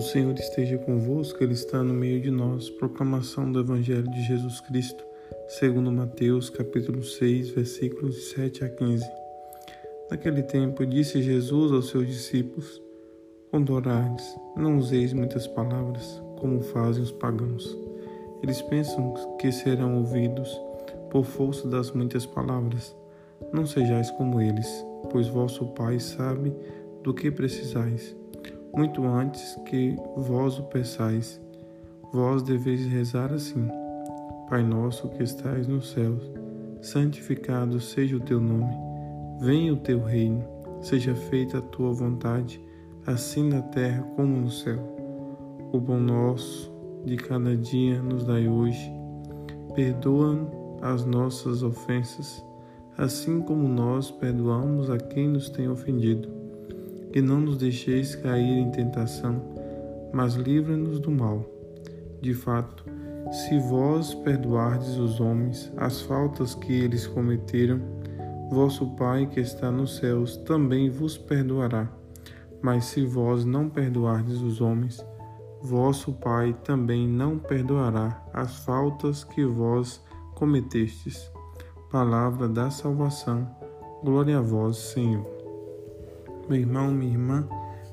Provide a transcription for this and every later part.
O Senhor esteja convosco, Ele está no meio de nós. Proclamação do Evangelho de Jesus Cristo, segundo Mateus, capítulo 6, versículos de 7 a 15. Naquele tempo, disse Jesus aos seus discípulos: Quando orardes, não useis muitas palavras, como fazem os pagãos. Eles pensam que serão ouvidos por força das muitas palavras. Não sejais como eles, pois vosso Pai sabe do que precisais muito antes que vós o peçais. Vós deveis rezar assim: Pai nosso que estais nos céus, santificado seja o teu nome. Venha o teu reino, seja feita a tua vontade, assim na terra como no céu. O pão nosso de cada dia nos dai hoje. Perdoa as nossas ofensas, assim como nós perdoamos a quem nos tem ofendido e não nos deixeis cair em tentação, mas livra-nos do mal. De fato, se vós perdoardes os homens as faltas que eles cometeram, vosso Pai que está nos céus também vos perdoará. Mas se vós não perdoardes os homens, vosso Pai também não perdoará as faltas que vós cometestes. Palavra da salvação. Glória a vós, Senhor. Meu irmão, minha irmã,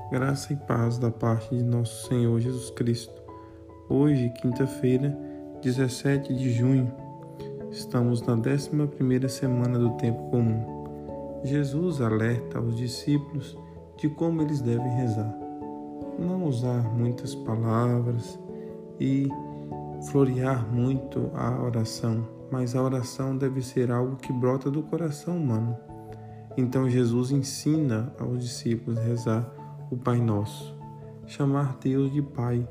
graça e paz da parte de nosso Senhor Jesus Cristo. Hoje, quinta-feira, 17 de junho, estamos na 11 semana do tempo comum. Jesus alerta aos discípulos de como eles devem rezar. Não usar muitas palavras e florear muito a oração, mas a oração deve ser algo que brota do coração humano então Jesus ensina aos discípulos a rezar o Pai Nosso, chamar Deus de Pai,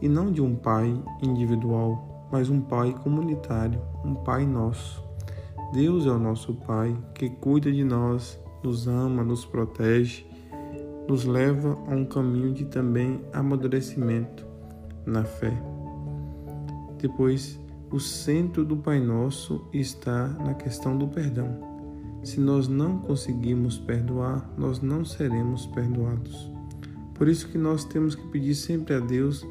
e não de um Pai individual, mas um Pai comunitário, um Pai Nosso. Deus é o nosso Pai que cuida de nós, nos ama, nos protege, nos leva a um caminho de também amadurecimento na fé. Depois, o centro do Pai Nosso está na questão do perdão. Se nós não conseguimos perdoar, nós não seremos perdoados. Por isso que nós temos que pedir sempre a Deus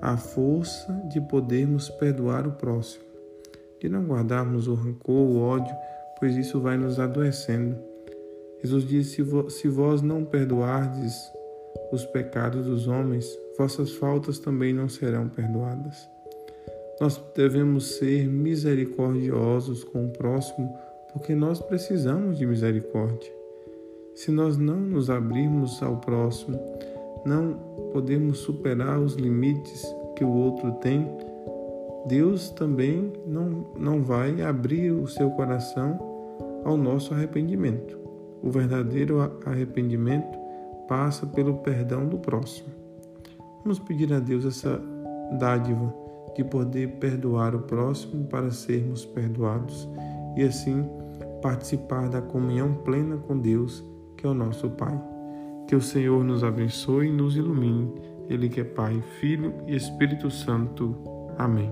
a força de podermos perdoar o próximo, de não guardarmos o rancor, o ódio, pois isso vai nos adoecendo. Jesus disse: Se vós não perdoardes os pecados dos homens, vossas faltas também não serão perdoadas. Nós devemos ser misericordiosos com o próximo porque nós precisamos de misericórdia. Se nós não nos abrirmos ao próximo, não podemos superar os limites que o outro tem, Deus também não, não vai abrir o seu coração ao nosso arrependimento. O verdadeiro arrependimento passa pelo perdão do próximo. Vamos pedir a Deus essa dádiva de poder perdoar o próximo para sermos perdoados e assim participar da comunhão plena com Deus, que é o nosso Pai. Que o Senhor nos abençoe e nos ilumine, Ele que é Pai, Filho e Espírito Santo. Amém.